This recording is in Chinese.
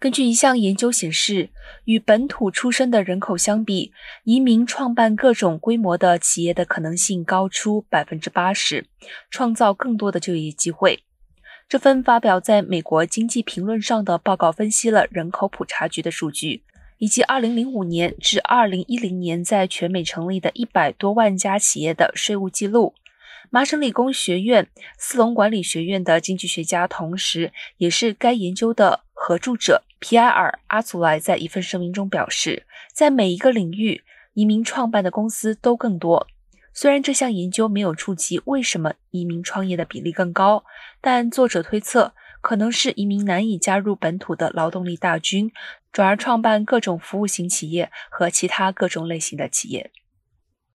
根据一项研究显示，与本土出生的人口相比，移民创办各种规模的企业的可能性高出百分之八十，创造更多的就业机会。这份发表在美国经济评论上的报告分析了人口普查局的数据，以及2005年至2010年在全美成立的一百多万家企业的税务记录。麻省理工学院斯隆管理学院的经济学家，同时也是该研究的合著者皮埃尔·阿祖莱在一份声明中表示，在每一个领域，移民创办的公司都更多。虽然这项研究没有触及为什么移民创业的比例更高，但作者推测，可能是移民难以加入本土的劳动力大军，转而创办各种服务型企业和其他各种类型的企业。